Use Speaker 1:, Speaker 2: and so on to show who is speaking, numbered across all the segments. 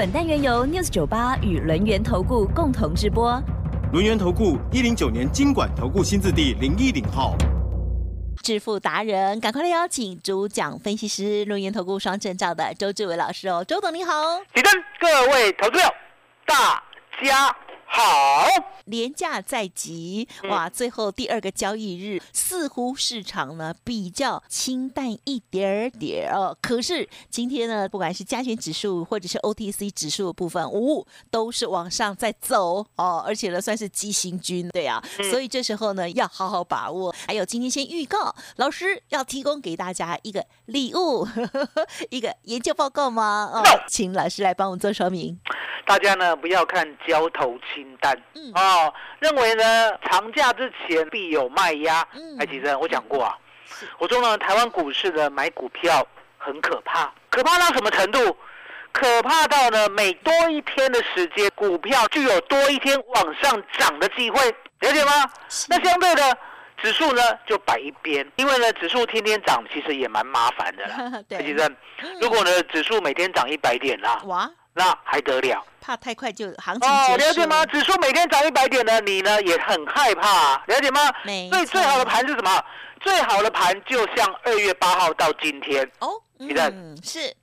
Speaker 1: 本单元由 News 九八与轮源投顾共同直播。
Speaker 2: 轮源投顾一零九年经管投顾新字第零一零号。
Speaker 1: 致富达人，赶快来邀请主讲分析师轮源投顾双证照的周志伟老师哦，周董你好。
Speaker 3: 起身，各位投资友，大家。好，
Speaker 1: 廉价在即，哇！最后第二个交易日，似乎市场呢比较清淡一点点哦。可是今天呢，不管是加权指数或者是 OTC 指数的部分，呜，都是往上在走哦。而且呢，算是急行军，对啊。所以这时候呢，要好好把握。还有今天先预告，老师要提供给大家一个礼物，一个研究报告吗？哦，请老师来帮我做说明。
Speaker 3: 大家呢不要看交投清淡哦，认为呢长假之前必有卖压。哎，其实我讲过啊，我说呢台湾股市的买股票很可怕，可怕到什么程度？可怕到呢每多一天的时间，股票就有多一天往上涨的机会，了解吗？那相对的指数呢就摆一边，因为呢指数天天涨，其实也蛮麻烦的啦。
Speaker 1: 对，
Speaker 3: 其实如果呢指数每天涨一百点啦，哇，那还得了？
Speaker 1: 怕太快就行情哦，
Speaker 3: 了解吗？指数每天涨一百点呢，你呢也很害怕，了解吗？所以最好的盘是什么？最好的盘就像二月八号到今天哦，你的
Speaker 1: 是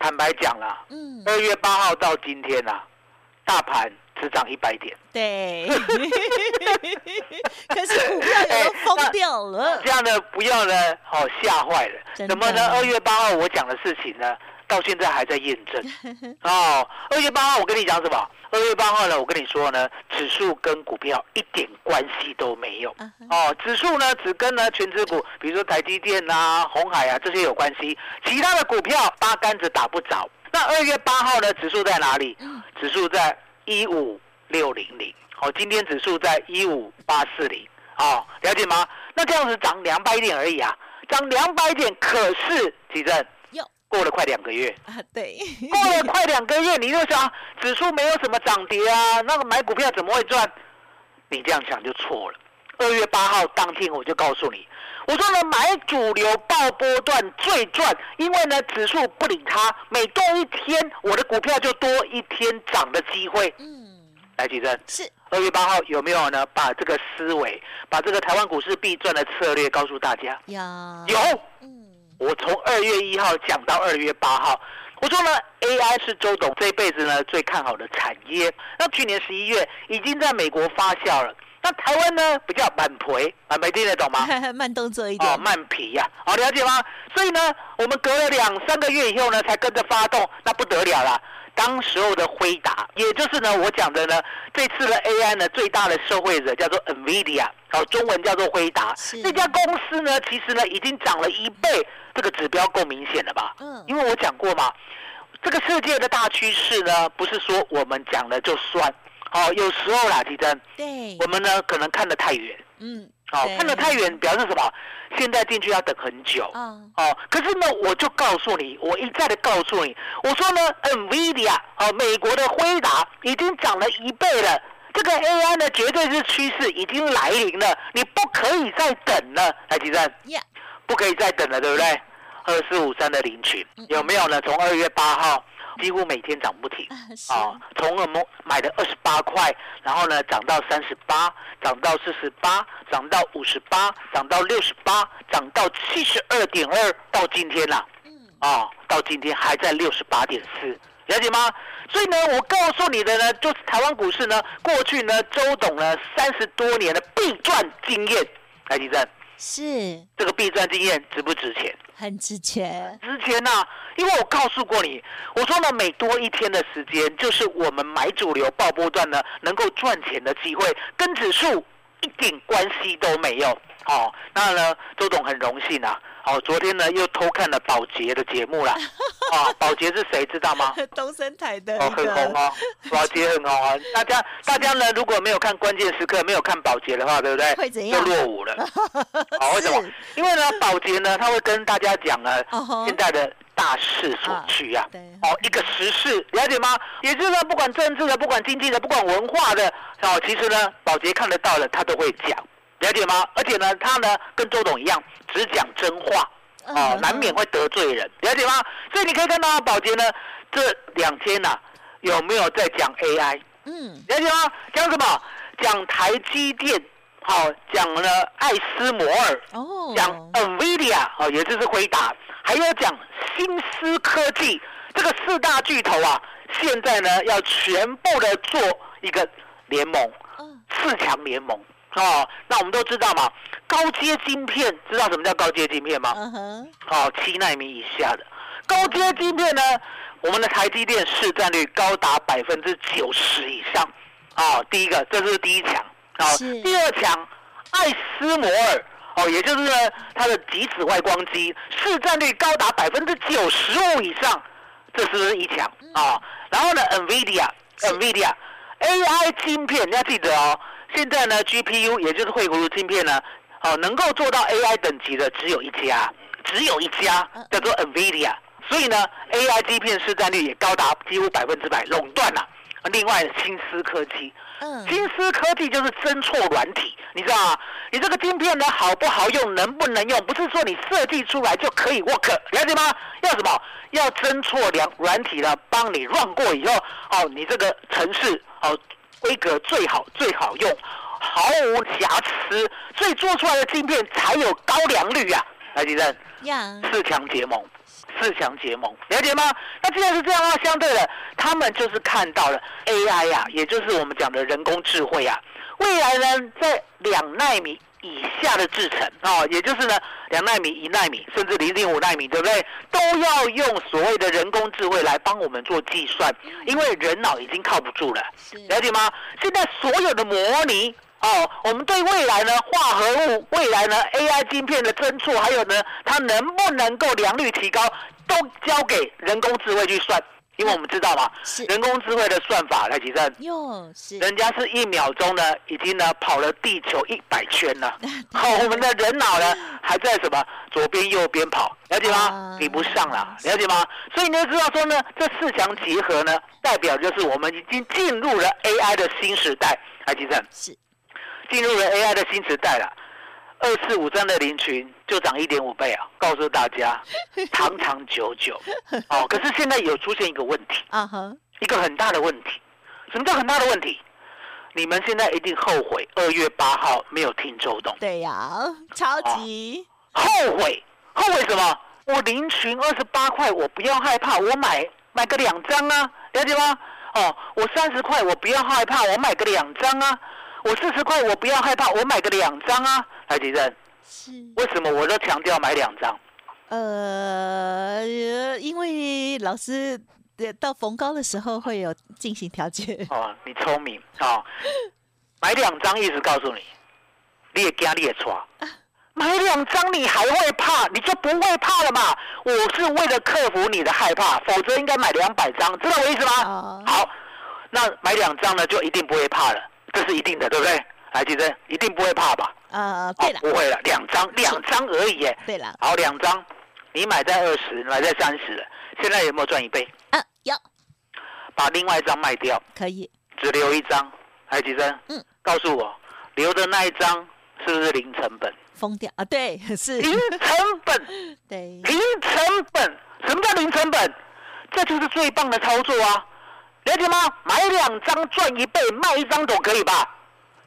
Speaker 3: 坦白讲了，嗯，二月八号到今天呐，大盘只涨一百点，
Speaker 1: 对，可是股票都疯掉了，
Speaker 3: 这样呢不要呢，好吓坏了，怎么呢？二月八号我讲的事情呢？到现在还在验证 哦。二月八号我跟你讲什么？二月八号呢，我跟你说呢，指数跟股票一点关系都没有哦。指数呢只跟呢全指股，比如说台积电啊、红海啊这些有关系，其他的股票八竿子打不着。那二月八号呢，指数在哪里？指数在一五六零零。哦，今天指数在一五八四零。哦，了解吗？那这样子涨两百点而已啊，涨两百点，可是几正？过了快两个月
Speaker 1: 啊，对，
Speaker 3: 过了快两个月，你就想指数没有什么涨跌啊，那个买股票怎么会赚？你这样想就错了。二月八号当天我就告诉你，我说呢，买主流爆波段最赚，因为呢指数不理它，每多一天我的股票就多一天涨的机会。嗯，来举证
Speaker 1: 是
Speaker 3: 二月八号有没有呢？把这个思维，把这个台湾股市必赚的策略告诉大家。
Speaker 1: 有
Speaker 3: 有。我从二月一号讲到二月八号，我说呢，AI 是周董这一辈子呢最看好的产业。那去年十一月已经在美国发酵了，那台湾呢比较慢培，啊，没听得懂吗？
Speaker 1: 慢动作一点，哦，
Speaker 3: 慢皮呀，好了解吗？所以呢，我们隔了两三个月以后呢，才跟着发动，那不得了了。当时候的辉达，也就是呢，我讲的呢，这次的 AI 呢，最大的受惠者叫做 NVIDIA，哦，中文叫做辉达。这家公司呢，其实呢，已经涨了一倍，这个指标够明显了吧？嗯。因为我讲过嘛，这个世界的大趋势呢，不是说我们讲了就算。哦，有时候啦，吉珍。
Speaker 1: 对。
Speaker 3: 我们呢，可能看得太远。嗯。好，看得太远，表示什么？现在进去要等很久。嗯。哦，可是呢，我就告诉你，我一再的告诉你，我说呢，NVIDIA，哦，美国的辉达已经涨了一倍了，这个 AI 呢，绝对是趋势，已经来临了，你不可以再等了，来，吉珍。不可以再等了，对不对？二四五三的领取有没有呢？从二月八号。几乎每天涨不停啊！从我们买的二十八块，然后呢涨到三十八，涨到四十八，涨到五十八，涨到六十八，涨到七十二点二，到今天啦，啊，到今天还在六十八点四，了解吗？所以呢，我告诉你的呢，就是台湾股市呢，过去呢，周董呢三十多年的必赚经验，来地震。
Speaker 1: 是
Speaker 3: 这个避赚经验值不值钱？
Speaker 1: 很值钱，
Speaker 3: 值钱呐！因为我告诉过你，我说呢，每多一天的时间，就是我们买主流爆波段呢能够赚钱的机会，跟指数一点关系都没有。哦，那呢，周董很荣幸啊，哦，昨天呢又偷看了保洁的节目了。啊，保洁是谁知道吗？
Speaker 4: 东森台的。
Speaker 3: 哦，很红哦，保洁很红啊。大家大家呢，如果没有看关键时刻，没有看保洁的话，对不对？
Speaker 4: 会怎样？
Speaker 3: 就落伍了。好，为什么？因为呢，保洁呢，他会跟大家讲呢，现在的。大势所趋啊，哦，一个时事了解吗？也就是说，不管政治的，不管经济的，不管文化的，哦，其实呢，保洁看得到的，他都会讲，了解吗？而且呢，他呢，跟周董一样，只讲真话，哦，难免会得罪人，了解吗？所以你可以看到，宝洁呢，这两天呐，有没有在讲 AI？嗯，了解吗？讲什么？讲台积电，好，讲了爱斯摩尔，哦，讲 NVIDIA，哦，也就是回答。还有讲新思科技这个四大巨头啊，现在呢要全部的做一个联盟，四强联盟哦。那我们都知道嘛，高阶晶片知道什么叫高阶晶片吗？嗯哼哦，七纳米以下的高阶晶片呢，我们的台积电市占率高达百分之九十以上。哦，第一个这是第一强，哦，第二强艾斯摩尔。哦，也就是呢，它的极紫外光机市占率高达百分之九十五以上，这是不是一强啊？然后呢，NVIDIA，NVIDIA，AI 晶片你要记得哦，现在呢 GPU 也就是绘图晶片呢，哦能够做到 AI 等级的只有一家，只有一家叫做 NVIDIA，所以呢 AI 晶片市占率也高达几乎百分之百垄断了。另外，新思科技，嗯，新思科技就是针错软体，你知道吗？你这个晶片呢好不好用，能不能用，不是说你设计出来就可以 work，了解吗？要什么？要针错两软体呢，帮你 run 过以后，哦，你这个城市哦，规格最好最好用，毫无瑕疵，所以做出来的镜片才有高良率啊，来吉正，四强结盟。四强结盟，了解吗？那既然是这样的话，相对的，他们就是看到了 AI 呀，也就是我们讲的人工智慧啊，未来呢，在两纳米以下的制程哦，也就是呢，两纳米、一纳米，甚至零点五纳米，对不对？都要用所谓的人工智慧来帮我们做计算，因为人脑已经靠不住了，了解吗？现在所有的模拟。哦，我们对未来呢，化合物未来呢，AI 晶片的侦错，还有呢，它能不能够良率提高，都交给人工智慧去算，因为我们知道嘛，是人工智慧的算法来提升。哟，是人家是一秒钟呢，已经呢跑了地球一百圈了。好，我们的人脑呢还在什么左边右边跑，了解吗？比不上了，了解吗？所以你就知道说呢，这四强结合呢，代表就是我们已经进入了 AI 的新时代，来提升。是。进入了 AI 的新时代了，二四五三的林群就涨一点五倍啊！告诉大家，长长久久哦。可是现在有出现一个问题 啊哈，一个很大的问题。什么叫很大的问题？你们现在一定后悔二月八号没有听周董。
Speaker 4: 对呀，超级
Speaker 3: 后悔，后悔什么？我林群二十八块，我不要害怕，我买买个两张啊，了解吗？哦，我三十块，我不要害怕，我买个两张啊。我四十块，我不要害怕，我买个两张啊，海吉正。是。为什么我都强调买两张？
Speaker 4: 呃，因为老师到逢高的时候会有进行调节。
Speaker 3: 哦，你聪明哦！买两张意思告诉你，你也惊你也错。买两张你还会怕，你就不会怕了嘛？我是为了克服你的害怕，否则应该买两百张，知道我意思吗？好，那买两张呢，就一定不会怕了。这是一定的，对不对？来，记得一定不会怕吧？
Speaker 4: 呃，对了，
Speaker 3: 不会了，两张，两张而已耶。
Speaker 4: 对了，
Speaker 3: 好，两张，你买在二十，买在三十了，现在有没有赚一倍？
Speaker 4: 嗯，有。
Speaker 3: 把另外一张卖掉，
Speaker 4: 可以，
Speaker 3: 只留一张，还几张？嗯，告诉我，留的那一张是不是零成本？
Speaker 4: 疯掉啊？对，是
Speaker 3: 零成本。
Speaker 4: 对，
Speaker 3: 零成本，什么叫零成本？这就是最棒的操作啊！了解吗？买两张赚一倍，卖一张总可以吧？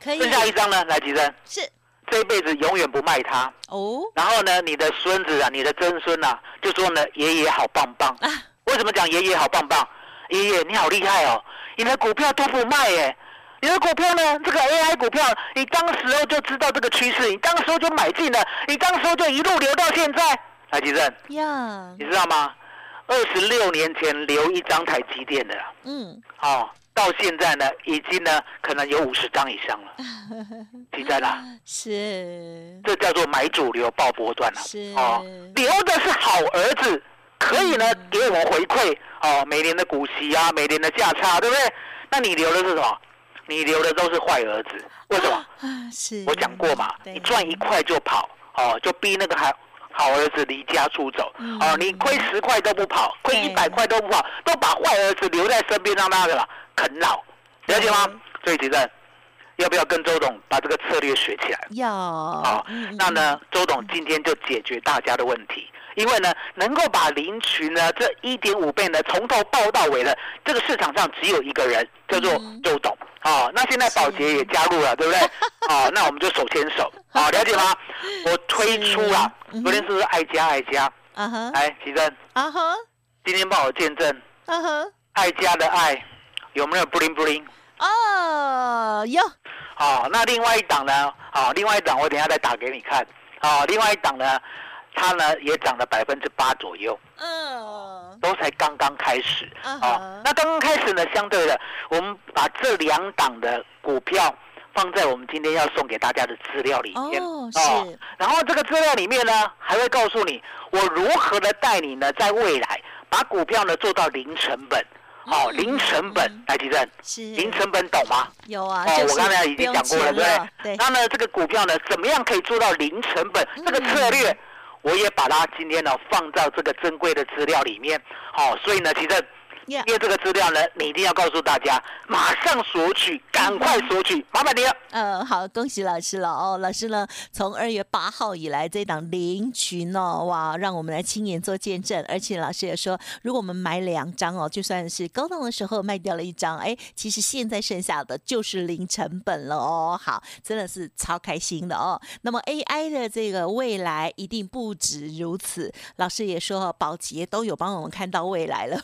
Speaker 4: 可以。
Speaker 3: 剩下一张呢？来，吉生。
Speaker 4: 是。
Speaker 3: 这一辈子永远不卖它。哦。然后呢，你的孙子啊，你的曾孙啊，就说呢，爷爷好棒棒。啊。为什么讲爷爷好棒棒？爷爷你好厉害哦！你的股票都不卖耶。你的股票呢？这个 AI 股票，你当时候就知道这个趋势，你当时候就买进了，你当时候就一路留到现在。台积电。呀。你知道吗？二十六年前留一张台积电的，嗯，哦，到现在呢，已经呢可能有五十张以上了，记在啦。
Speaker 4: 是，
Speaker 3: 这叫做买主流报波段了。
Speaker 4: 是。
Speaker 3: 哦，留的是好儿子，可以呢给我们回馈哦，每年的股息啊，每年的价差，对不对？那你留的是什么？你留的都是坏儿子，为什么？
Speaker 4: 是，
Speaker 3: 我讲过嘛，你赚一块就跑，哦，就逼那个好好儿子离家出走，哦，你亏十块都不跑，亏一百块都不跑，都把坏儿子留在身边让他的啃老，了解吗？所以，主任要不要跟周董把这个策略学起来？
Speaker 4: 要。好，
Speaker 3: 那呢，周董今天就解决大家的问题，因为呢，能够把林群呢这一点五倍呢从头报到尾的，这个市场上只有一个人，叫做周董。哦，那现在宝洁也加入了，对不对？哦，那我们就手牵手，好，了解吗？我推出了，昨天是不是爱家爱家？啊哈，来，奇珍，啊哈，今天帮我见证，啊哈，爱家的爱。有没有 bling bling？
Speaker 4: 哦，有。
Speaker 3: 好，那另外一档呢？好，另外一档我等下再打给你看。好，另外一档呢，它呢也涨了百分之八左右。嗯。都才刚刚开始。哦，那刚刚开始呢，相对的，我们把这两档的股票放在我们今天要送给大家的资料里面。
Speaker 4: 哦，是。
Speaker 3: 然后这个资料里面呢，还会告诉你我如何的带你呢，在未来把股票呢做到零成本。哦，零成本来提振，零成本懂吗？
Speaker 4: 有啊，
Speaker 3: 哦，我刚才已经讲过了，对不对？对。那呢，这个股票呢，怎么样可以做到零成本？这个策略，我也把它今天呢放到这个珍贵的资料里面。好，所以呢，其实。因为这个资料呢，你一定要告诉大家，马上索取，赶快索取，麻烦你了。
Speaker 4: 嗯，好，恭喜老师了哦。老师呢，从二月八号以来，这档零群哦，哇，让我们来亲眼做见证。而且老师也说，如果我们买两张哦，就算是高档的时候卖掉了一张，哎，其实现在剩下的就是零成本了哦。好，真的是超开心的哦。那么 AI 的这个未来一定不止如此。老师也说，宝洁都有帮我们看到未来了。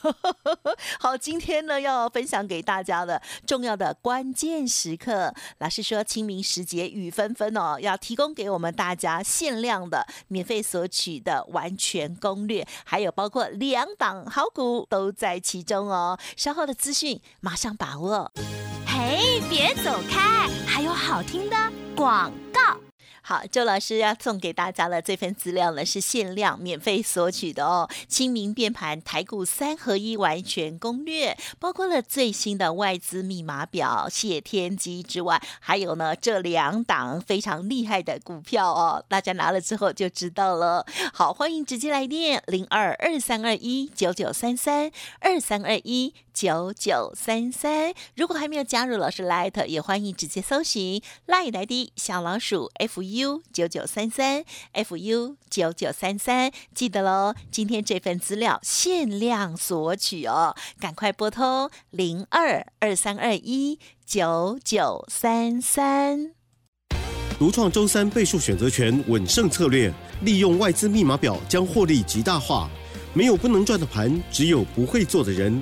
Speaker 4: 好，今天呢要分享给大家的重要的关键时刻，老师说清明时节雨纷纷哦，要提供给我们大家限量的免费索取的完全攻略，还有包括两档好股都在其中哦。稍后的资讯马上把握。嘿，别走开，还有好听的广。好，周老师要送给大家的这份资料呢，是限量免费索取的哦。清明变盘台股三合一完全攻略，包括了最新的外资密码表、谢天机之外，还有呢这两档非常厉害的股票哦。大家拿了之后就知道了。好，欢迎直接来电零二二三二一九九三三二三二一九九三三。如果还没有加入老师 Light，也欢迎直接搜寻 Light 来的小老鼠 F。U 九九三三 F U 九九三三，记得喽！今天这份资料限量索取哦，赶快拨通零二二三二一九九三三。
Speaker 2: 独创周三倍数选择权稳胜策略，利用外资密码表将获利极大化。没有不能赚的盘，只有不会做的人。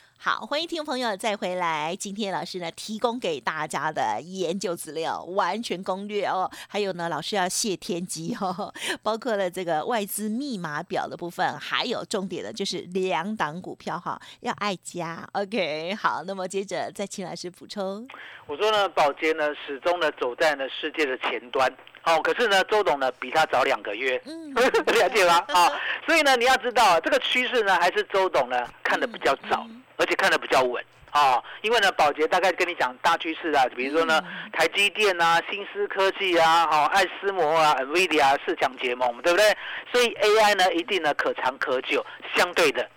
Speaker 4: 好，欢迎听众朋友再回来。今天老师呢提供给大家的研究资料，完全攻略哦。还有呢，老师要谢天机哦，包括了这个外资密码表的部分，还有重点的就是两档股票哈，要爱家。OK，好，那么接着再请老师补充。
Speaker 3: 我说呢，宝洁呢始终呢走在呢世界的前端，哦，可是呢周董呢比他早两个月，嗯，了解吗？啊，所以呢你要知道这个趋势呢还是周董呢看的比较早。而且看得比较稳啊，因为呢，宝洁大概跟你讲大趋势啊，比如说呢，台积电啊、新思科技啊、哈、爱思摩啊、NVIDIA 四强结盟，对不对？所以 AI 呢，一定呢可长可久。相对的，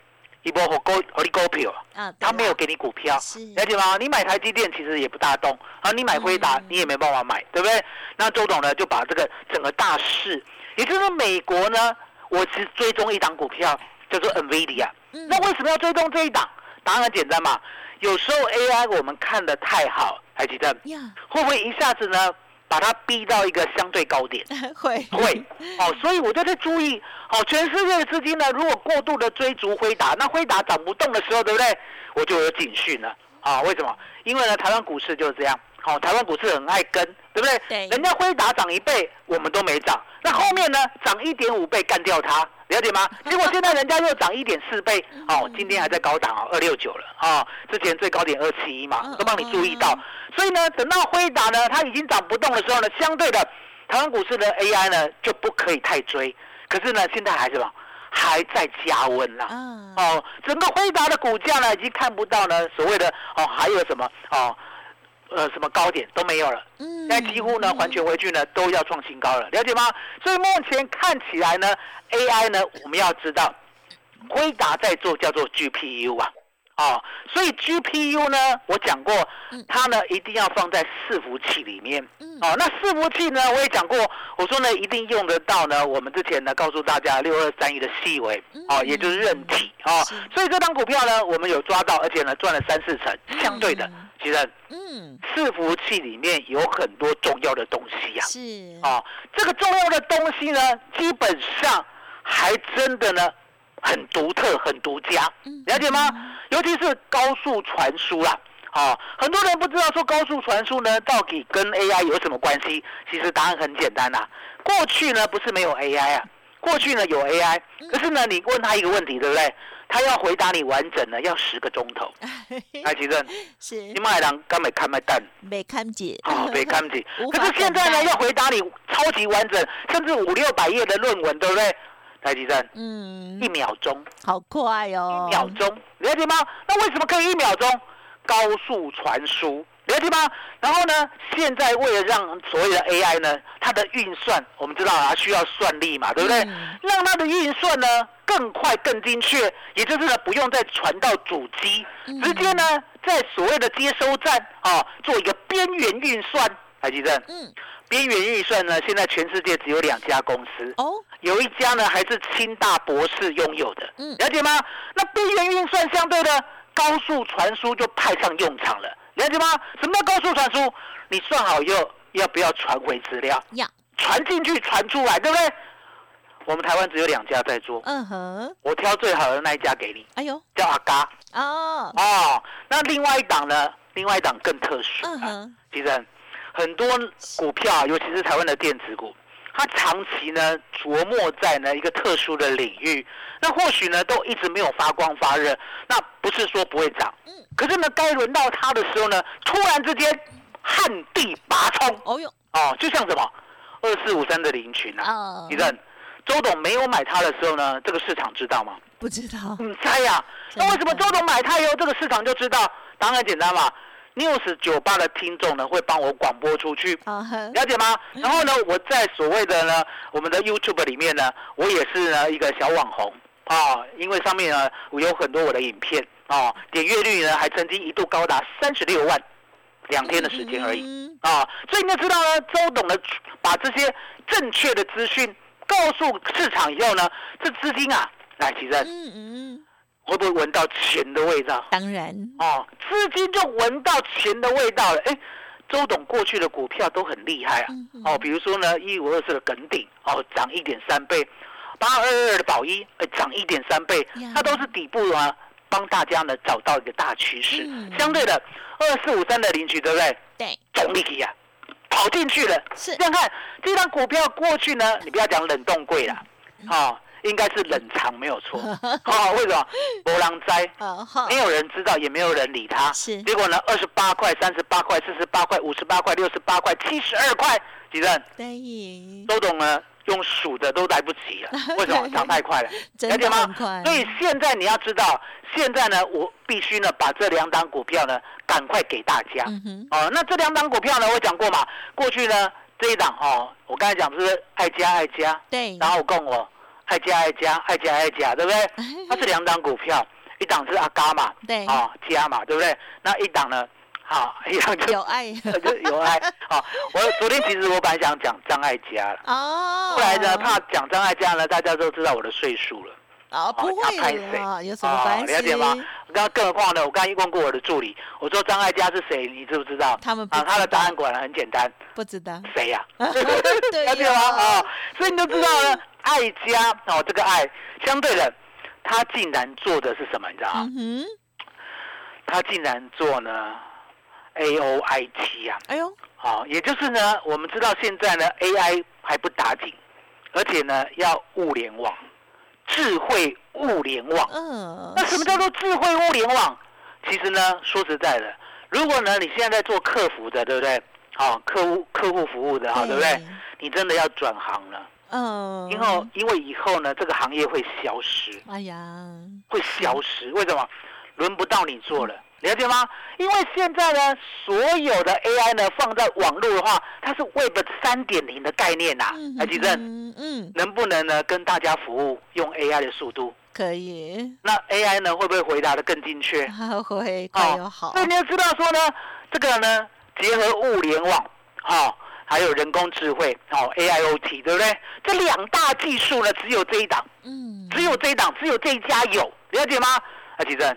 Speaker 3: 一波和高和你股票，啊，他没有给你股票，了解吗？你买台积电其实也不大动啊，你买辉达你也没办法买，对不对？那周董呢就把这个整个大势，也就是美国呢，我是追踪一档股票叫做 NVIDIA，那为什么要追踪这一档？答案很简单嘛，有时候 AI 我们看的太好，还记得？会不会一下子呢，把它逼到一个相对高点，
Speaker 4: 会
Speaker 3: 会哦，所以我就在注意哦，全世界的资金呢，如果过度的追逐辉达，那辉达涨不动的时候，对不对？我就有警讯了啊！为什么？因为呢，台湾股市就是这样，好，台湾股市很爱跟，对不对？
Speaker 4: 对。
Speaker 3: 人家辉达涨一倍，我们都没涨，那后面呢，涨一点五倍干掉它。了解吗？结果现在人家又涨一点四倍，哦，今天还在高档哦，二六九了啊，之前最高点二七一嘛，都帮你注意到。所以呢，等到辉达呢，它已经涨不动的时候呢，相对的，台湾股市的 AI 呢就不可以太追。可是呢，现在还是什么，还在加温啦。哦，整个辉达的股价呢，已经看不到呢，所谓的哦，还有什么哦。呃，什么高点都没有了，现在几乎呢，环球回去呢都要创新高了，了解吗？所以目前看起来呢，AI 呢，我们要知道，辉达在做叫做 GPU 啊。哦，所以 GPU 呢，我讲过，它呢一定要放在伺服器里面。哦，那伺服器呢，我也讲过，我说呢一定用得到呢。我们之前呢告诉大家六二三一的细微，哦，也就是韧体，哦，所以这张股票呢，我们有抓到，而且呢赚了三四成。相对的，其实，嗯，伺服器里面有很多重要的东西呀。
Speaker 4: 是。
Speaker 3: 哦，这个重要的东西呢，基本上还真的呢。很独特，很独家，了解吗？尤其是高速传输啦，哦，很多人不知道说高速传输呢，到底跟 AI 有什么关系？其实答案很简单呐。过去呢不是没有 AI 啊，过去呢有 AI，可是呢你问他一个问题，对不对？他要回答你完整的要十个钟头。哎，奇正
Speaker 4: 是
Speaker 3: 你买人刚没看麦蛋，
Speaker 4: 没看见，
Speaker 3: 哦，没看见。可是现在呢要回答你超级完整，甚至五六百页的论文，对不对？台积电，嗯，一秒钟，
Speaker 4: 好快哦，
Speaker 3: 一秒钟，了解吗？那为什么可以一秒钟？高速传输，了解吗？然后呢，现在为了让所谓的 AI 呢，它的运算，我们知道啊，需要算力嘛，对不对？让它的运算呢更快、更精确，也就是呢，不用再传到主机，直接呢，在所谓的接收站啊，做一个边缘运算，台积电，嗯。边缘运算呢，现在全世界只有两家公司哦，有一家呢还是清大博士拥有的，嗯，了解吗？那边缘运算相对的高速传输就派上用场了，了解吗？什么叫高速传输？你算好以后要不要传回资料？
Speaker 4: 要，
Speaker 3: 传进去传出来，对不对？我们台湾只有两家在做，嗯哼，我挑最好的那一家给你，哎呦，叫阿嘎哦哦，那另外一档呢？另外一档更特殊，嗯哼，其实。很多股票，尤其是台湾的电子股，它长期呢琢磨在呢一个特殊的领域，那或许呢都一直没有发光发热，那不是说不会涨，嗯，可是呢该轮到它的时候呢，突然之间旱地拔葱，哦哟，哦，就像什么二四五三的林群啊，你认周董没有买它的时候呢，这个市场知道吗？
Speaker 4: 不知道，
Speaker 3: 你猜呀？那为什么周董买它以后，这个市场就知道？答案很简单嘛。News 酒吧的听众呢，会帮我广播出去，了解吗？然后呢，我在所谓的呢，我们的 YouTube 里面呢，我也是呢一个小网红。啊，因为上面呢我有很多我的影片。啊，点阅率呢还曾经一度高达三十六万，两天的时间而已。啊，所以你要知道呢，周董呢把这些正确的资讯告诉市场以后呢，这资金啊，来其实嗯嗯。会不会闻到钱的味道？
Speaker 4: 当然
Speaker 3: 哦，资金就闻到钱的味道了。哎，周董过去的股票都很厉害啊。哦，比如说呢，一五二四的耿鼎哦，涨一点三倍；八二二的宝一，哎，涨一点三倍。它都是底部啊，帮大家呢找到一个大趋势。相对的，二四五三的领取，对不对？
Speaker 4: 对，
Speaker 3: 总力啊，跑进去了。
Speaker 4: 是，
Speaker 3: 这样看这张股票过去呢，你不要讲冷冻柜了，好。应该是冷藏没有错，好，为什么？波浪灾，没有人知道，也没有人理他。
Speaker 4: 是，
Speaker 3: 结果呢？二十八块、三十八块、四十八块、五十八块、六十八块、七十二块，几任？
Speaker 4: 对，
Speaker 3: 都懂呢，用数的都来不及了。为什么？涨太快了，
Speaker 4: 了解吗？
Speaker 3: 所以现在你要知道，现在呢，我必须呢把这两档股票呢赶快给大家。哦，那这两档股票呢，我讲过嘛，过去呢这一档哦，我刚才讲是爱家爱家，
Speaker 4: 对，
Speaker 3: 然后我跟我。爱加爱加爱加爱加，对不对？它是两档股票，一档是阿嘎嘛，
Speaker 4: 对，
Speaker 3: 啊加嘛，对不对？那一档呢？好，一档就
Speaker 4: 有爱，
Speaker 3: 就有爱。好，我昨天其实我本来想讲张爱嘉了，哦，后来呢怕讲张爱嘉呢，大家都知道我的岁数了，
Speaker 4: 啊，不会啊，有什么关系？
Speaker 3: 了解吗？刚更何况呢？我刚刚问过我的助理，我说张爱嘉是谁？你知不知道？
Speaker 4: 他们啊，
Speaker 3: 他的答案果然很简单，
Speaker 4: 不知道
Speaker 3: 谁 呀？
Speaker 4: 了
Speaker 3: 解吗？啊，所以你都知道了，爱家哦，这个爱相对的，他竟然做的是什么？你知道吗？嗯他竟然做呢，A O I T 啊！哎呦，好，也就是呢，我们知道现在呢，A I 还不打紧，而且呢，要物联网。智慧物联网，嗯，那什么叫做智慧物联网？其实呢，说实在的，如果呢你现在在做客服的，对不对？好，客户客户服务的，哈，对不对？你真的要转行了，嗯，因为因为以后呢，这个行业会消失，哎呀，会消失，为什么？轮不到你做了。了解吗？因为现在呢，所有的 AI 呢放在网络的话，它是 Web 三点零的概念呐。来，吉正，嗯，能不能呢跟大家服务用 AI 的速度？
Speaker 4: 可以。
Speaker 3: 那 AI 呢会不会回答的更精确？
Speaker 4: 会，快又好。
Speaker 3: 所以你要知道说呢，这个呢结合物联网，好，还有人工智慧，哦 AIoT，对不对？这两大技术呢，只有这一档，嗯，只有这一档，只有这一家有，了解吗？啊，奇正。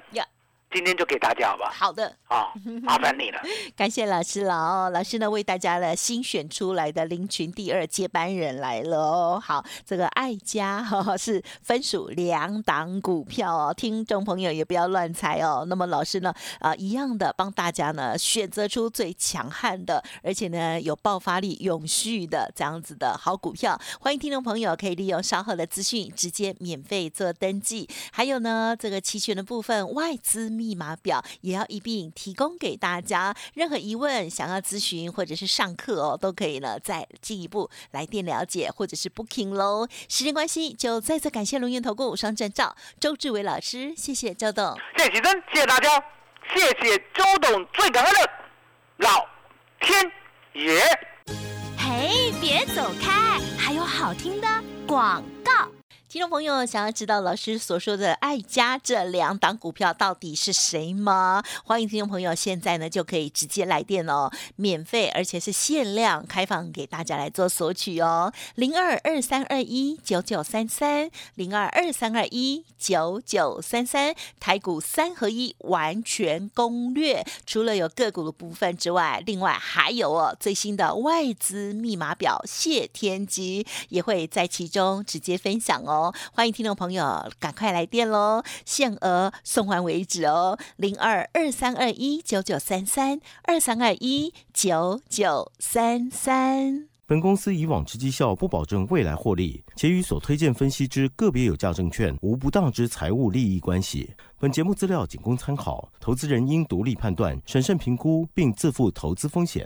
Speaker 3: 今天就给大家好吧。
Speaker 4: 好的，
Speaker 3: 好，麻烦你了。
Speaker 4: 感谢老师了哦，老师呢为大家呢新选出来的林群第二接班人来了哦。好，这个爱家哈是分属两档股票哦，听众朋友也不要乱猜哦。那么老师呢啊一样的帮大家呢选择出最强悍的，而且呢有爆发力、永续的这样子的好股票。欢迎听众朋友可以利用稍后的资讯直接免费做登记。还有呢这个期权的部分外资。密码表也要一并提供给大家，任何疑问想要咨询或者是上课哦，都可以呢再进一步来电了解或者是 booking 喽。时间关系，就再次感谢龙岩投顾双证照周志伟老师，谢谢周董，
Speaker 3: 谢谢真，谢谢大家，谢谢周董，最感恩的老天爷。嘿，别走开，还有好听的
Speaker 4: 广告。听众朋友，想要知道老师所说的爱家这两档股票到底是谁吗？欢迎听众朋友现在呢就可以直接来电哦，免费而且是限量开放给大家来做索取哦，零二二三二一九九三三零二二三二一九九三三台股三合一完全攻略，除了有个股的部分之外，另外还有哦最新的外资密码表谢天机也会在其中直接分享哦。欢迎听众朋友，赶快来电喽！限额送完为止哦，零二二三二一九九三三二三二一九九三三。
Speaker 2: 本公司以往之绩效不保证未来获利，且与所推荐分析之个别有价证券无不当之财务利益关系。本节目资料仅供参考，投资人应独立判断、审慎评估，并自负投资风险。